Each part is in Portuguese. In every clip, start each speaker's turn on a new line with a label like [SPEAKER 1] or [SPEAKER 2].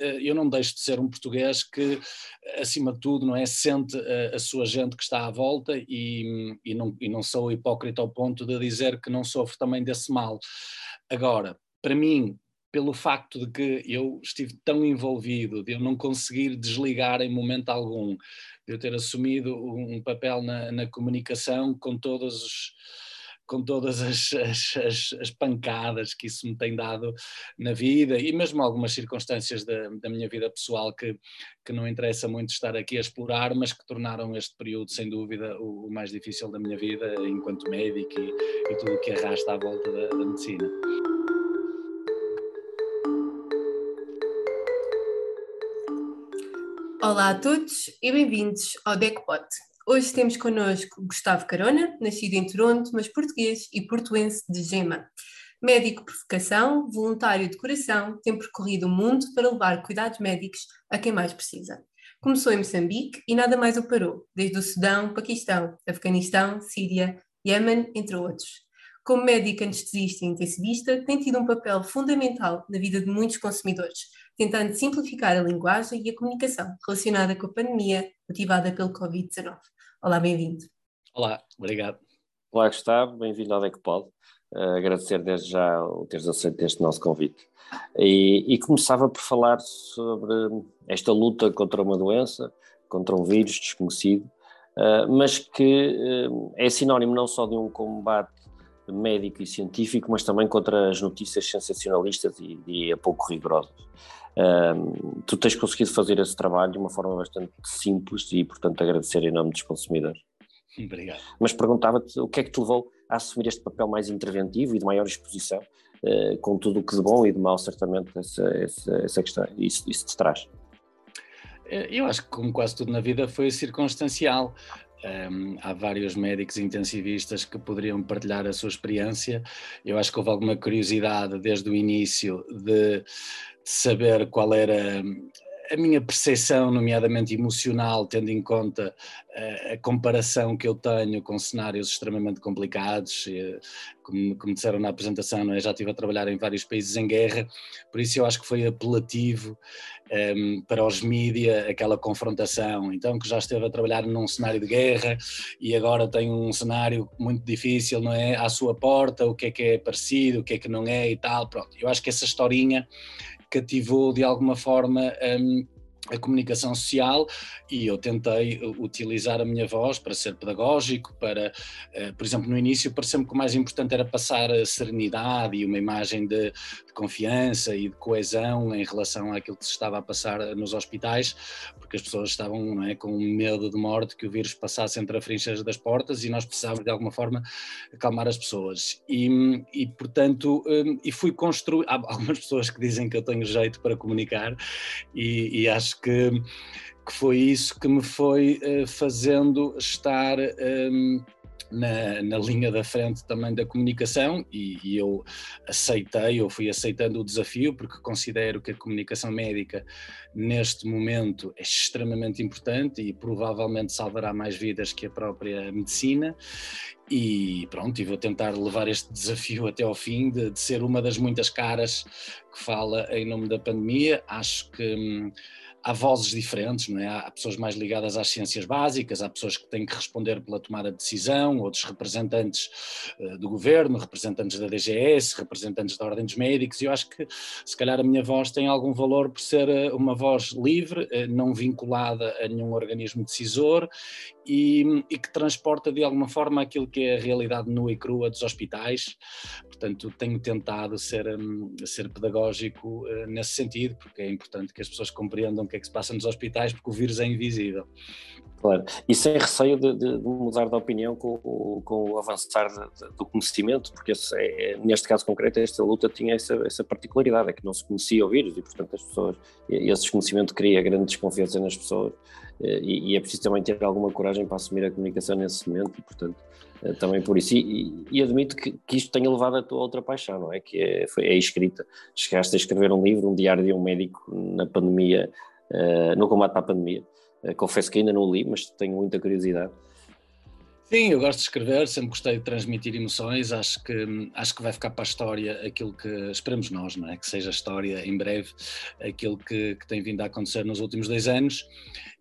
[SPEAKER 1] eu não deixo de ser um português que, acima de tudo, não é, sente a, a sua gente que está à volta e, e, não, e não sou hipócrita ao ponto de dizer que não sofro também desse mal. Agora, para mim, pelo facto de que eu estive tão envolvido, de eu não conseguir desligar em momento algum, de eu ter assumido um papel na, na comunicação com todos os com todas as, as, as, pancadas que isso me tem dado na vida e mesmo algumas circunstâncias da, da, minha vida pessoal que, que não interessa muito estar aqui a explorar, mas que tornaram este período, sem dúvida, o, o mais difícil da minha vida enquanto médico e, e tudo o que arrasta à volta da, da medicina.
[SPEAKER 2] Olá a todos e bem-vindos ao DECPOT. Hoje temos connosco Gustavo Carona, nascido em Toronto, mas português e portuense de gema. Médico por vocação, voluntário de coração, tem percorrido o mundo para levar cuidados médicos a quem mais precisa. Começou em Moçambique e nada mais o parou, desde o Sudão, Paquistão, Afeganistão, Síria, Iémen, entre outros como médica anestesista e intensivista, tem tido um papel fundamental na vida de muitos consumidores, tentando simplificar a linguagem e a comunicação relacionada com a pandemia motivada pelo Covid-19. Olá, bem-vindo.
[SPEAKER 1] Olá, obrigado.
[SPEAKER 3] Olá, Gustavo, bem-vindo ao DECPOD. Uh, agradecer desde já o teres aceito este nosso convite. E, e, começava por falar sobre esta luta contra uma doença, contra um vírus desconhecido, uh, mas que uh, é sinónimo não só de um combate médico e científico, mas também contra as notícias sensacionalistas e, e pouco rigorosas. Um, tu tens conseguido fazer esse trabalho de uma forma bastante simples e, portanto, agradecer em nome dos consumidores.
[SPEAKER 1] Obrigado.
[SPEAKER 3] Mas perguntava-te o que é que te levou a assumir este papel mais interventivo e de maior exposição, uh, com tudo o que de bom e de mau, certamente, essa, essa, essa questão, isso, isso te traz.
[SPEAKER 1] Eh, eu acho que, como quase tudo na vida, foi circunstancial. Um, há vários médicos intensivistas que poderiam partilhar a sua experiência. Eu acho que houve alguma curiosidade desde o início de, de saber qual era a minha percepção, nomeadamente emocional, tendo em conta a, a comparação que eu tenho com cenários extremamente complicados, e, como, como, disseram na apresentação, não é? já estive a trabalhar em vários países em guerra, por isso eu acho que foi apelativo um, para os mídia aquela confrontação. Então, que já esteve a trabalhar num cenário de guerra e agora tem um cenário muito difícil, não é? À sua porta, o que é que é parecido, o que é que não é e tal. Pronto, eu acho que essa historinha cativou de alguma forma um, a comunicação social e eu tentei utilizar a minha voz para ser pedagógico, para, uh, por exemplo, no início pareceu-me que o mais importante era passar a serenidade e uma imagem de, de, confiança e de coesão em relação àquilo que se estava a passar nos hospitais, porque as pessoas estavam não é, com medo de morte que o vírus passasse entre as frinchas das portas e nós precisávamos de alguma forma acalmar as pessoas. E, e portanto, um, e fui construir, há algumas pessoas que dizem que eu tenho jeito para comunicar e, e acho que, que foi isso que me foi uh, fazendo estar um, na, na, linha da frente também da comunicação e, e, eu aceitei, ou fui aceitando o desafio, porque considero que a comunicação médica neste momento é extremamente importante e provavelmente salvará mais vidas que a própria medicina. E pronto, e vou tentar levar este desafio até ao fim, de, de ser uma das muitas caras que fala em nome da pandemia. Acho que. Há vozes diferentes, não é? Há pessoas mais ligadas às ciências básicas, há pessoas que têm que responder pela tomada de decisão, outros representantes uh, do governo, representantes da DGS, representantes da Ordem dos Médicos, e eu acho que se calhar a minha voz tem algum valor por ser uh, uma voz livre, uh, não vinculada a nenhum organismo decisor e, e, que transporta de alguma forma aquilo que é a realidade nua e crua dos hospitais. Portanto, tenho tentado ser, um, ser pedagógico nesse sentido, porque é importante que as pessoas compreendam que é que se passa nos hospitais, porque o vírus é invisível.
[SPEAKER 3] Claro, e sem receio de, de mudar de opinião com, com o avançar de, de, do conhecimento, porque esse, é, neste caso concreto esta luta tinha essa, essa particularidade, é que não se conhecia o vírus e portanto as pessoas, esse desconhecimento cria grande desconfiança nas pessoas eh, e, e, é preciso também ter alguma coragem para assumir a comunicação nesse momento e portanto eh, também por isso, e, e admito que, que, isto tenha levado a tua outra paixão, não é? Que é, foi, é a escrita. Chegaste a escrever um livro, um diário de um médico na pandemia, uh, no combate à pandemia. Confesso que ainda não li, mas tenho muita curiosidade.
[SPEAKER 1] Sim, eu gosto de escrever, sempre gostei de transmitir emoções, acho que, acho que vai ficar para a história aquilo que esperamos nós, não é? Que seja história em breve, aquilo que, que tem vindo a acontecer nos últimos dois anos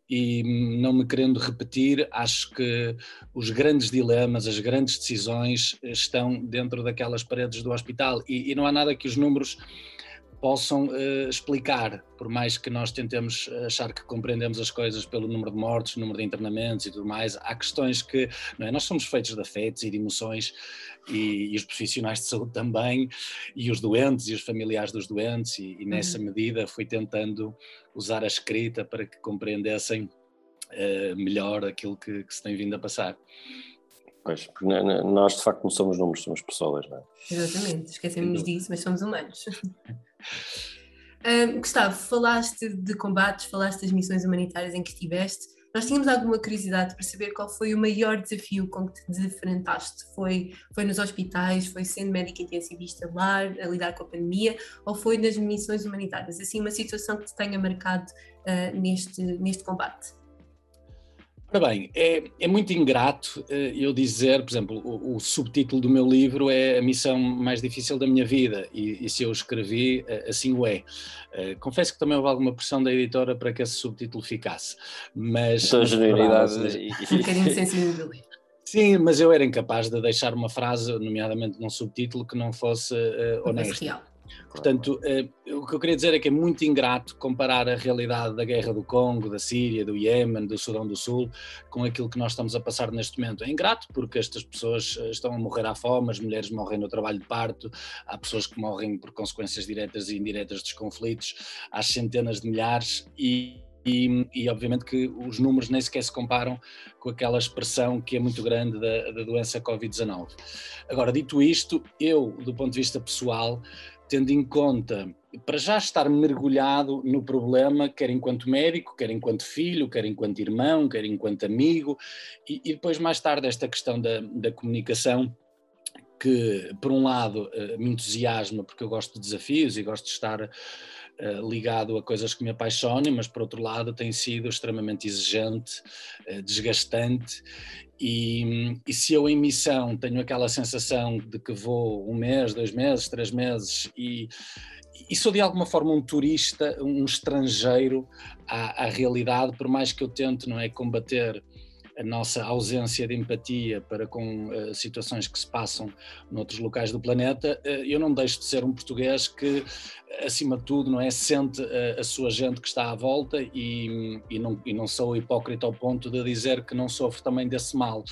[SPEAKER 1] e não me querendo repetir, acho que os grandes dilemas, as grandes decisões estão dentro daquelas paredes do hospital e, e não há nada que os números possam uh, explicar, por mais que nós tentemos achar que compreendemos as coisas pelo número de mortes, número de internamentos e tudo mais, há questões que não é? nós somos feitos de afetos e de emoções e, e, os profissionais de saúde também, e os doentes e os familiares dos doentes, e, e nessa uhum. medida fui tentando usar a escrita para que compreendessem uh, melhor aquilo que, que se tem vindo a passar.
[SPEAKER 3] Pois, nós de facto não somos números, somos pessoas, não é?
[SPEAKER 2] Exatamente, esquecemos disso, mas somos humanos. um, Gustavo, falaste de combates, falaste das missões humanitárias em que estiveste. Nós tínhamos alguma curiosidade para saber qual foi o maior desafio com que te defrontaste? Foi, foi nos hospitais, foi sendo médico intensivista lá, a lidar com a pandemia, ou foi nas missões humanitárias? Assim, uma situação que te tenha marcado uh, neste, neste combate?
[SPEAKER 1] Ora bem, é, é muito ingrato uh, eu dizer, por exemplo, o, o, subtítulo do meu livro é A Missão Mais Difícil da Minha Vida, e, e se eu escrevi, uh, assim o é. Uh, confesso que também houve alguma pressão da editora para que esse subtítulo ficasse, mas...
[SPEAKER 3] Então, genuinidade
[SPEAKER 2] e... Um bocadinho de sensibilidade.
[SPEAKER 1] Sim, mas eu era incapaz de deixar uma frase, nomeadamente num subtítulo, que não fosse uh, honesto. Real. Portanto, eh, o que eu queria dizer é que é muito ingrato comparar a realidade da guerra do Congo, da Síria, do Iémen, do Sudão do Sul, com aquilo que nós estamos a passar neste momento. É ingrato porque estas pessoas eh, estão a morrer à fome, as mulheres morrem no trabalho de parto, há pessoas que morrem por consequências diretas e indiretas dos conflitos, há centenas de milhares e e, e, obviamente que os números nem sequer se comparam com aquela expressão que é muito grande da, da doença Covid-19. Agora, dito isto, eu, do ponto de vista pessoal, tendo em conta, para já estar mergulhado no problema, quer enquanto médico, quer enquanto filho, quer enquanto irmão, quer enquanto amigo, e, e depois mais tarde esta questão da, da comunicação, que por um lado eh, me entusiasma porque eu gosto de desafios e gosto de estar eh, ligado a coisas que me apaixonem, mas por outro lado tem sido extremamente exigente, eh, desgastante. E, e, se eu em missão tenho aquela sensação de que vou um mês, dois meses, três meses e, e sou de alguma forma um turista, um estrangeiro à, à realidade, por mais que eu tente não é combater a nossa ausência de empatia para com uh, situações que se passam noutros locais do planeta, uh, eu não deixo de ser um português que, acima de tudo, não é sente uh, a sua gente que está à volta e, e, não, e não sou hipócrita ao ponto de dizer que não sofro também desse mal.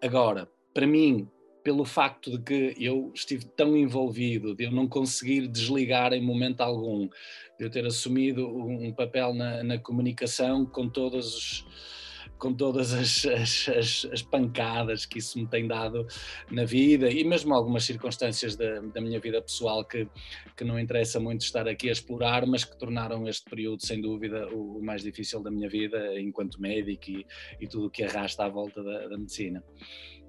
[SPEAKER 1] Agora, para mim, pelo facto de que eu estive tão envolvido, de eu não conseguir desligar em momento algum, de eu ter assumido um papel na, na comunicação com todos os com todas as, as, as, as, pancadas que isso me tem dado na vida e mesmo algumas circunstâncias da, da, minha vida pessoal que, que não interessa muito estar aqui a explorar, mas que tornaram este período, sem dúvida, o, o mais difícil da minha vida enquanto médico e, e tudo o que arrasta à volta da, da medicina.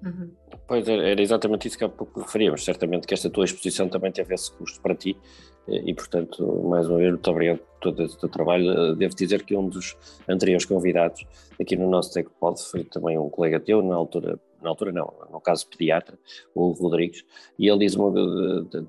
[SPEAKER 3] Uhum. Pois era exatamente isso que há pouco referíamos. Certamente que esta tua exposição também teve esse custo para ti e, portanto, mais uma vez, muito obrigado por todo esse teu trabalho. Devo dizer que um dos anteriores convidados aqui no nosso TechPod foi também um colega teu, na altura na altura não, no caso pediatra, o Rodrigues, e ele diz uma,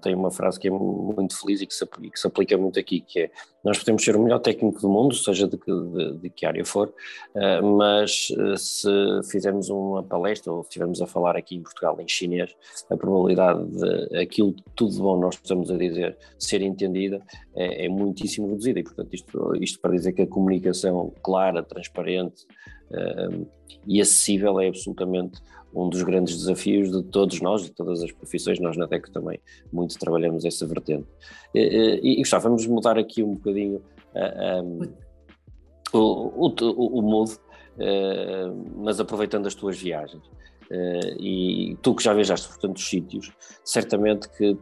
[SPEAKER 3] tem uma frase que é muito feliz e que se, que se, aplica muito aqui, que é, nós podemos ser o melhor técnico do mundo, seja de que, de, de que área for, uh, mas uh, se fizermos uma palestra ou estivermos a falar aqui em Portugal em chinês, a probabilidade de aquilo tudo de bom nós estamos a dizer ser entendida é, é muitíssimo reduzida. E portanto isto, isto para dizer que a comunicação clara, transparente, e acessível é absolutamente um dos grandes desafios de todos nós, de todas as profissões, nós na DEC também muito trabalhamos essa vertente. E, e Gustavo, vamos mudar aqui um bocadinho um, o, o, o mood, uh, mas aproveitando as tuas viagens. Uh, e tu que já viajaste por tantos sítios, certamente que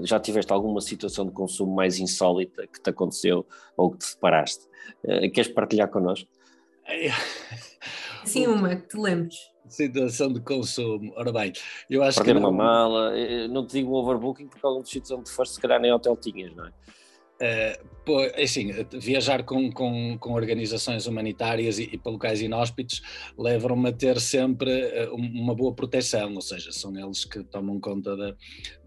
[SPEAKER 3] já tiveste alguma situação de consumo mais insólita que te aconteceu ou que te separaste. Uh, queres partilhar connosco?
[SPEAKER 2] Sim, uma que te lembres.
[SPEAKER 1] Situação de consumo. Ora bem, eu acho
[SPEAKER 3] Perder
[SPEAKER 1] que.
[SPEAKER 3] Não... uma mala, não te digo um overbooking porque alguns sítios onde foste, se calhar nem hotel tinhas, não é?
[SPEAKER 1] Uh, pô, é assim, viajar com, com, com organizações humanitárias e, e para locais inóspitos levam-me a ter sempre uh, uma boa proteção, ou seja, são eles que tomam conta da,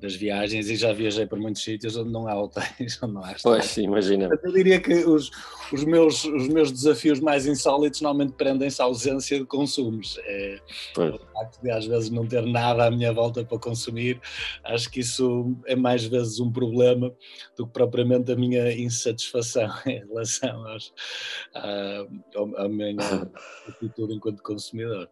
[SPEAKER 1] das viagens e já viajei por muitos sítios onde não há hotéis, onde não há
[SPEAKER 3] Pois, sim, imagina.
[SPEAKER 1] Eu diria que os, os, meus, os meus desafios mais insólitos normalmente prendem-se à ausência de consumos. É, o facto de às vezes não ter nada à minha volta para consumir, acho que isso é mais vezes um problema do que propriamente a minha minha insatisfação em relação aos, à, à minha atitude enquanto consumidor.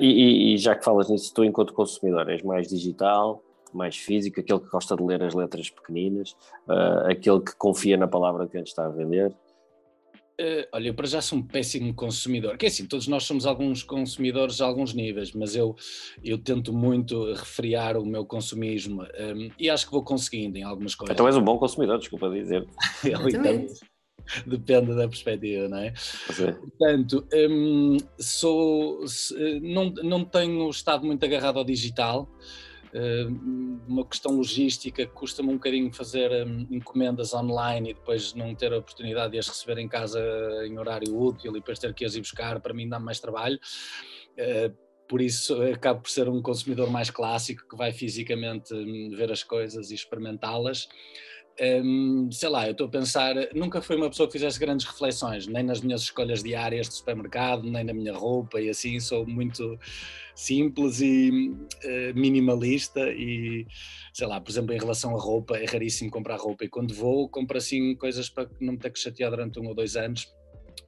[SPEAKER 3] E, e, já que falas nisso, tu enquanto consumidor és mais digital, mais físico, aquele que gosta de ler as letras pequeninas, uh, aquele que confia na palavra que antes está a vender?
[SPEAKER 1] Uh, olha, eu para já sou um péssimo consumidor, que é assim, todos nós somos alguns consumidores a alguns níveis, mas eu, eu tento muito refriar o meu consumismo um, e acho que vou conseguindo em algumas coisas.
[SPEAKER 3] Então és um bom consumidor, desculpa dizer.
[SPEAKER 1] Depende da perspectiva, não é? é. Portanto, um, sou, não, não tenho estado muito agarrado ao digital, uma questão logística, custa-me um bocadinho fazer um, encomendas online e depois não ter a oportunidade de as receber em casa em horário útil e depois ter que as ir buscar, para mim dá mais trabalho. Uh, por isso acabo por ser um consumidor mais clássico que vai fisicamente hum, ver as coisas e experimentá-las um, sei lá, eu estou a pensar, nunca fui uma pessoa que fizesse grandes reflexões, nem nas minhas escolhas diárias de supermercado, nem na minha roupa e assim, sou muito simples e uh, minimalista e, sei lá, por exemplo, em relação à roupa, é raríssimo comprar roupa e quando vou, compro assim coisas para não me ter que chatear durante um ou dois anos,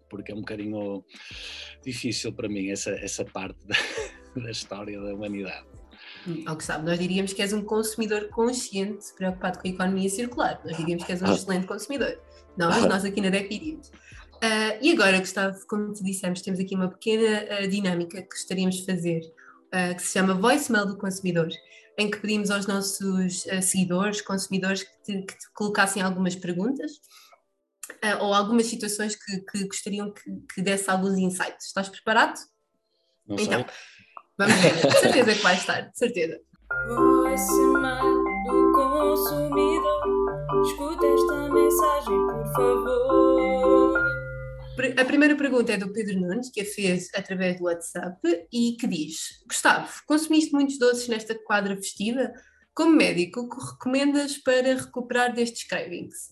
[SPEAKER 1] porque é um bocadinho difícil para mim essa, essa parte da, da história da humanidade.
[SPEAKER 2] Ao que sabe, nós diríamos que és um consumidor consciente, preocupado com a economia circular. Nós diríamos que és um ah. excelente consumidor. Não, mas nós aqui na DEC diríamos. Uh, e agora, Gustavo, como te dissemos, temos aqui uma pequena uh, dinâmica que gostaríamos de fazer, uh, que se chama Voicemail do Consumidor, em que pedimos aos nossos seguidores, consumidores, que te, que te, colocassem algumas perguntas ou algumas situações que, que gostariam que, que desse alguns insights. Estás preparado?
[SPEAKER 1] Não então, sei.
[SPEAKER 2] Vamos ver, certeza que vai estar, certeza. Do consumidor, escuta esta mensagem, por favor. A primeira pergunta é do Pedro Nunes, que a fez através do WhatsApp e que diz: Gustavo, consumiste muitos doces nesta quadra festiva? Como médico, o que recomendas para recuperar destes cravings?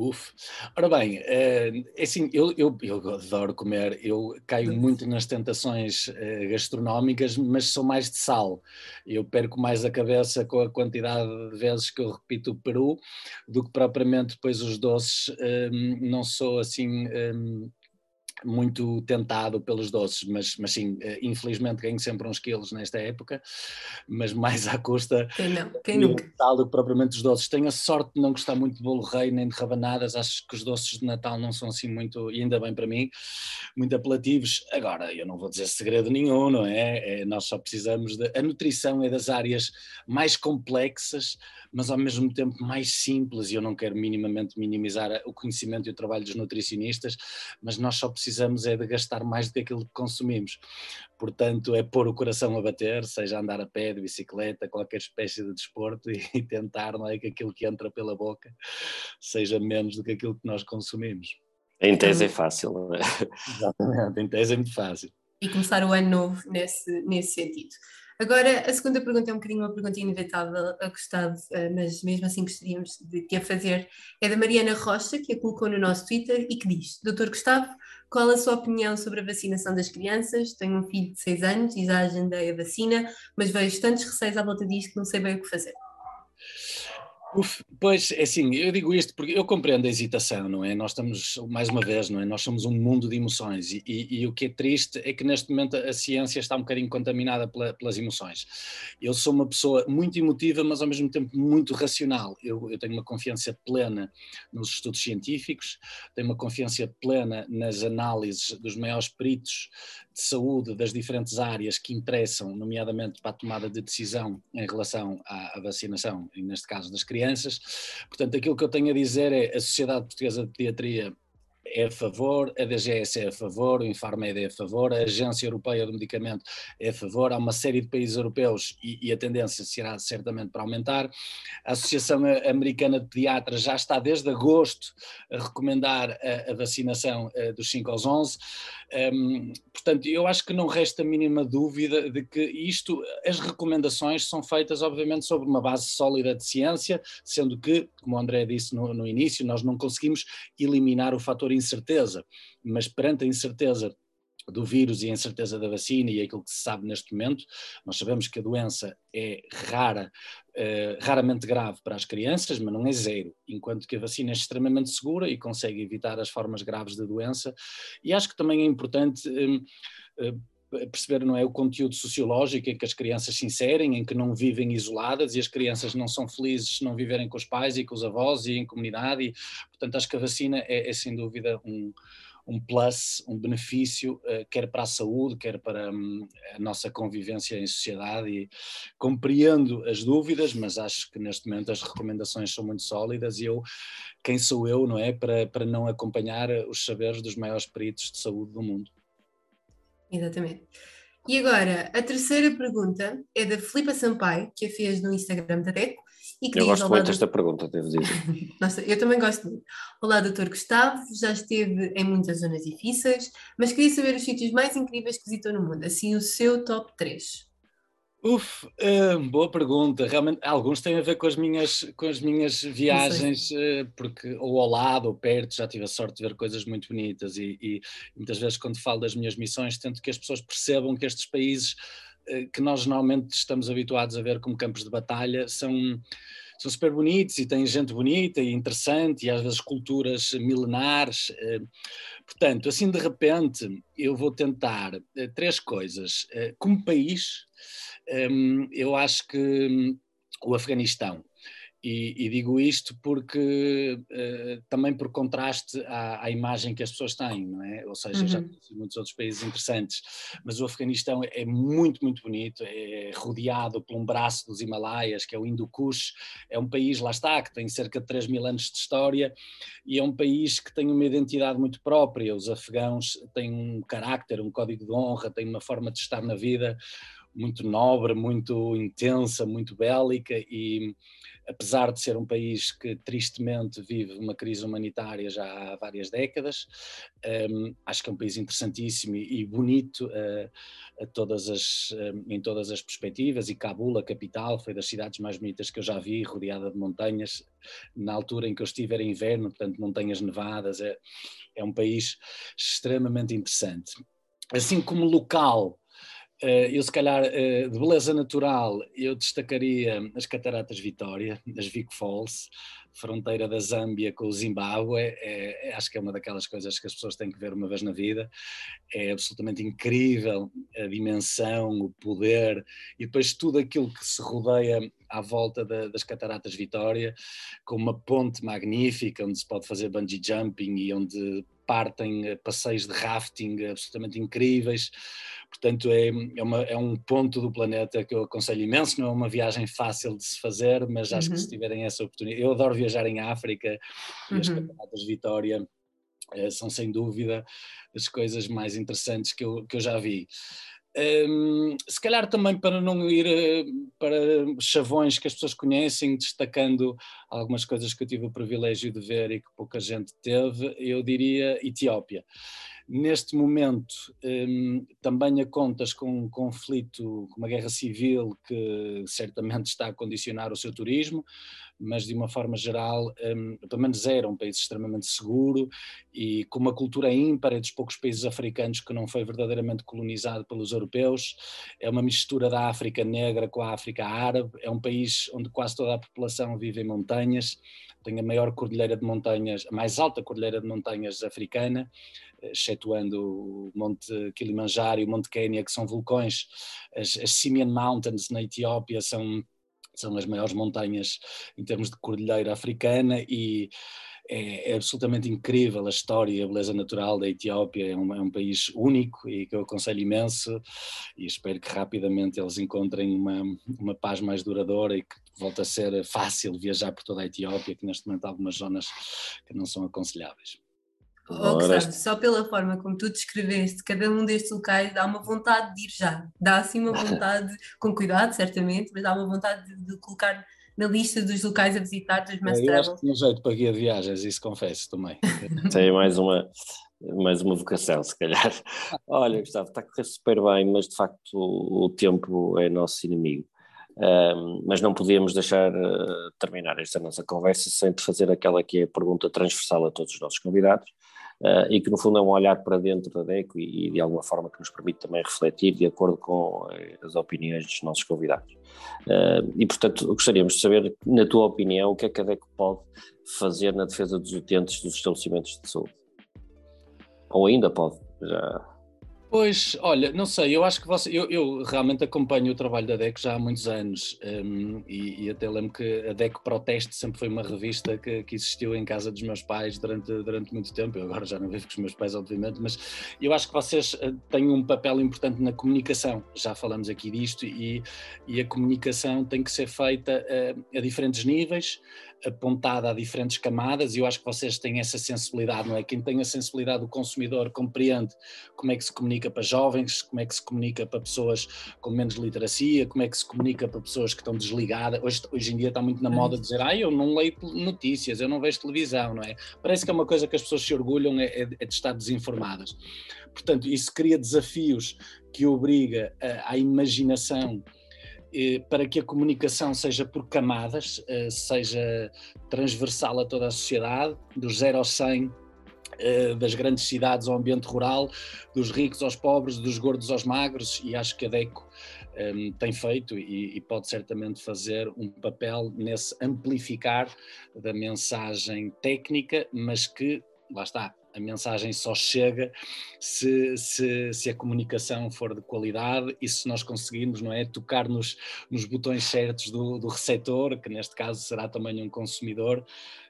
[SPEAKER 1] Uf. Ora bem, é assim, eu, eu, eu adoro comer, eu caio muito nas tentações eh, gastronómicas, mas sou mais de sal. Eu perco mais a cabeça com a quantidade de vezes que eu repito o peru do que propriamente depois os doces. Hum, não sou assim hum, muito tentado pelos doces, mas, mas sim, eh, infelizmente ganho sempre uns quilos nesta época, mas mais à custa
[SPEAKER 2] quem não, quem nunca.
[SPEAKER 1] Natal do que propriamente os doces. Tenho a sorte de não gostar muito de bolo rei nem de rabanadas, acho que os doces de Natal não são assim muito, e ainda bem para mim, muito apelativos. Agora, eu não vou dizer segredo nenhum, não é? é nós só precisamos de. A nutrição é das áreas mais complexas, mas ao mesmo tempo mais simples, e eu não quero minimamente minimizar o conhecimento e o trabalho dos nutricionistas, mas nós só precisamos é de gastar mais do que aquilo que consumimos. Portanto, é pôr o coração a bater, seja andar a pé, de bicicleta, qualquer espécie de desporto, e, e tentar não é, que aquilo que entra pela boca seja menos do que aquilo que nós consumimos.
[SPEAKER 3] Em tese é fácil, não é?
[SPEAKER 1] Exatamente, em tese é muito fácil.
[SPEAKER 2] E começar o ano novo nesse, nesse sentido. Agora, a segunda pergunta é um bocadinho uma pergunta inevitável a Gustavo, eh, mas mesmo assim gostaríamos de te a fazer. É da Mariana Rocha, que a colocou no nosso Twitter e que diz: Doutor Gustavo, qual a sua opinião sobre a vacinação das crianças? Tenho um filho de 6 anos e já agendei a vacina, mas vejo tantos receios à volta disto que não sei bem o que fazer.
[SPEAKER 1] Uf, pois, é assim, eu digo isto porque eu compreendo a hesitação, não é? Nós estamos, mais uma vez, não é? Nós somos um mundo de emoções e, e, e o que é triste é que neste momento a ciência está um bocadinho contaminada pela, pelas emoções. Eu sou uma pessoa muito emotiva, mas ao mesmo tempo muito racional. Eu, eu tenho uma confiança plena nos estudos científicos, tenho uma confiança plena nas análises dos maiores peritos de saúde das diferentes áreas que interessam, nomeadamente para a tomada de decisão em relação à, à vacinação, e neste caso das crianças. Portanto, aquilo que eu tenho a dizer é a Sociedade Portuguesa de Pediatria é a favor, a DGS é a favor, o Infarmed é a favor, a Agência Europeia do Medicamento é a favor, há uma série de países europeus e, e a tendência será certamente para aumentar. A Associação Americana de Pediatras já está desde agosto a recomendar a, a vacinação uh, dos 5 aos 11. Um, portanto, eu acho que não resta a mínima dúvida de que isto, as recomendações são feitas, obviamente, sobre uma base sólida de ciência, sendo que, como o André disse no, no início, nós não conseguimos eliminar o fator incerteza, mas perante a incerteza do vírus e a incerteza da vacina e aquilo que se sabe neste momento, nós sabemos que a doença é rara, uh, raramente grave para as crianças, mas não é zero, enquanto que a vacina é extremamente segura e consegue evitar as formas graves da doença. E acho que também é importante um, uh, perceber não é o conteúdo sociológico em que as crianças se inserem, em que não vivem isoladas e as crianças não são felizes se não viverem com os pais e com os avós e em comunidade e portanto acho que a vacina é, é sem dúvida um, um plus, um benefício, uh, quer para a saúde, quer para um, a nossa convivência em sociedade e compreendo as dúvidas, mas acho que neste momento as recomendações são muito sólidas e eu, quem sou eu, não é, para, para não acompanhar os saberes dos maiores peritos de saúde do mundo.
[SPEAKER 2] Exatamente. E agora, a terceira pergunta é da Filipa Sampaio, que a fez no Instagram da DECO.
[SPEAKER 3] E que eu gosto muito desta pergunta, devo dizer.
[SPEAKER 2] Nossa, eu também gosto muito. Olá, doutor Gustavo, já esteve em muitas zonas difíceis, mas queria saber os sítios mais incríveis que visitou no mundo, assim o seu top 3.
[SPEAKER 1] Uf, uh, boa pergunta. Realmente, alguns têm a ver com as minhas, com as minhas viagens, uh, porque ou ao lado ou perto já tive a sorte de ver coisas muito bonitas e, e, muitas vezes quando falo das minhas missões tento que as pessoas percebam que estes países uh, que nós normalmente estamos habituados a ver como campos de batalha são são super bonitos e têm gente bonita e interessante e às vezes culturas milenares. Portanto, assim de repente, eu vou tentar três coisas. Como país, um, eu acho que hum, o Afeganistão, e, e, digo isto porque uh, também por contraste à, à, imagem que as pessoas têm, não é? Ou seja, uhum. já conheci muitos outros países interessantes, mas o Afeganistão é muito, muito bonito, é rodeado por um braço dos Himalaias, que é o Hindu Kush, é um país, lá está, que tem cerca de 3 mil anos de história e é um país que tem uma identidade muito própria. Os afegãos têm um carácter, um código de honra, têm uma forma de estar na vida muito nobre, muito intensa, muito bélica e apesar de ser um país que tristemente vive uma crise humanitária já há várias décadas, um, acho que é um país interessantíssimo e, bonito uh, todas as, em todas as perspectivas e Cabul, a capital, foi das cidades mais bonitas que eu já vi, rodeada de montanhas, na altura em que eu estive era inverno, portanto montanhas nevadas, é, é um país extremamente interessante. Assim como local, eu, se calhar, eh, de beleza natural, eu destacaria as Cataratas Vitória, as Vic Falls, fronteira da Zâmbia com o Zimbábue. É, é, acho que é uma daquelas coisas que as pessoas têm que ver uma vez na vida. É absolutamente incrível a dimensão, o poder e depois tudo aquilo que se rodeia à volta da, das Cataratas Vitória, com uma ponte magnífica onde se pode fazer bungee jumping e onde partem passeios de rafting absolutamente incríveis. Portanto, é, é, uma, é, um ponto do planeta que eu aconselho imenso. Não é uma viagem fácil de se fazer, mas acho uhum. que se tiverem essa oportunidade. Eu adoro viajar em África e as uhum. Cataratas Vitória é, são sem dúvida as coisas mais interessantes que eu, que eu já vi. Um, se calhar também para não ir eh, para chavões que as pessoas conhecem, destacando algumas coisas que eu tive o privilégio de ver e que pouca gente teve, eu diria Etiópia. Neste momento, um, também a contas com um conflito, com uma guerra civil que certamente está a condicionar o seu turismo, mas de uma forma geral, um, pelo menos era um país extremamente seguro e com uma cultura ímpar, é dos poucos países africanos que não foi verdadeiramente colonizado pelos europeus. É uma mistura da África negra com a África árabe. É um país onde quase toda a população vive em montanhas. Tem a maior cordilheira de montanhas, a mais alta cordilheira de montanhas africana excetuando o Monte Kilimanjaro e o Monte Quênia, que são vulcões, as, as Simian Mountains na Etiópia são, são as maiores montanhas em termos de cordilheira africana e é, é, absolutamente incrível a história e a beleza natural da Etiópia, é um, é um, país único e que eu aconselho imenso e espero que rapidamente eles encontrem uma, uma paz mais duradoura e que volte a ser fácil viajar por toda a Etiópia, que neste momento há algumas zonas que não são aconselháveis.
[SPEAKER 2] Oh, Gustavo, só pela forma como tu descreveste cada um destes locais dá uma vontade de ir já. Dá assim uma vontade, com cuidado, certamente, mas dá uma vontade de, de colocar na lista dos locais a visitar dos Mass
[SPEAKER 1] Eu acho que tinha jeito para guia de viagens, isso confesso também.
[SPEAKER 3] Tem mais uma, mais uma vocação, se calhar. Olha, Gustavo, está a correr super bem, mas de facto o, o tempo é nosso inimigo. Mas não podíamos deixar uh, terminar esta nossa conversa sem te fazer aquela que é a pergunta transversal a todos os nossos convidados uh, e que no fundo é um olhar para dentro da DECO e, de alguma forma que nos permite também refletir de acordo com uh, as opiniões dos nossos convidados. e portanto gostaríamos de saber, na tua opinião, o que é que a DECO pode fazer na defesa dos utentes dos estabelecimentos de saúde? Ou ainda pode, já
[SPEAKER 1] Pois, olha, não sei, eu acho que você, eu, eu realmente acompanho o trabalho da DEC já há muitos anos um, e, e, até lembro que a DEC Proteste sempre foi uma revista que, que, existiu em casa dos meus pais durante, durante muito tempo, eu agora já não vivo com os meus pais obviamente, mas eu acho que vocês eh, têm um papel importante na comunicação, já falamos aqui disto e, e a comunicação tem que ser feita a, a diferentes níveis, apontada a diferentes camadas e eu acho que vocês têm essa sensibilidade, não é? Quem tem a sensibilidade do consumidor compreende como é que se comunica para jovens, como é que se comunica para pessoas com menos literacia, como é que se comunica para pessoas que estão desligadas. Hoje, hoje em dia está muito na moda dizer, ah, eu não leio notícias, eu não vejo televisão, não é? Parece que é uma coisa que as pessoas se orgulham é, é, é de estar desinformadas. Portanto, isso cria desafios que obriga à imaginação para que a comunicação seja por camadas, eh, seja transversal a toda a sociedade, dos 0 aos 100, eh, das grandes cidades ao ambiente rural, dos ricos aos pobres, dos gordos aos magros, e acho que a DECO ehm, tem feito e, pode certamente fazer um papel nesse amplificar da mensagem técnica, mas que, lá está, a mensagem só chega se, se, se, a comunicação for de qualidade e se nós conseguirmos, não é, tocar nos, nos botões certos do, do receptor, que neste caso será também um consumidor,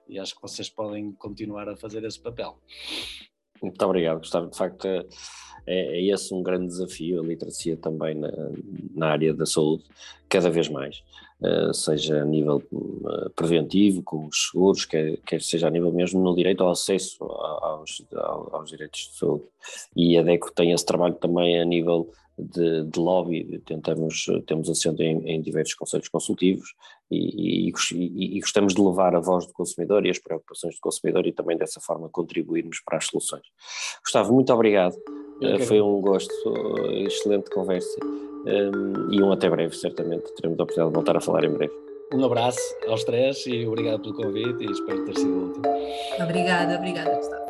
[SPEAKER 1] e acho que vocês podem continuar a fazer esse papel.
[SPEAKER 3] Muito obrigado, Gustavo. De facto, é, é esse um grande desafio, a literacia também na, na área da saúde, cada vez mais. Uh, seja a nível uh, preventivo, com os seguros, quer, quer seja a nível mesmo no direito ao acesso aos, aos, aos direitos de saúde. E a DECO tem esse trabalho também a nível de, de lobby, tentamos, temos assento em, em diversos conselhos consultivos e, e, e, gostamos de levar a voz do consumidor e as preocupações do consumidor e também dessa forma contribuirmos para as soluções. Gustavo, muito obrigado, okay. foi um gosto, excelente conversa um, e um até breve, certamente teremos a oportunidade de voltar a falar em breve.
[SPEAKER 1] Um abraço aos três e obrigado pelo convite e espero ter sido útil.
[SPEAKER 2] Obrigada, obrigada Gustavo.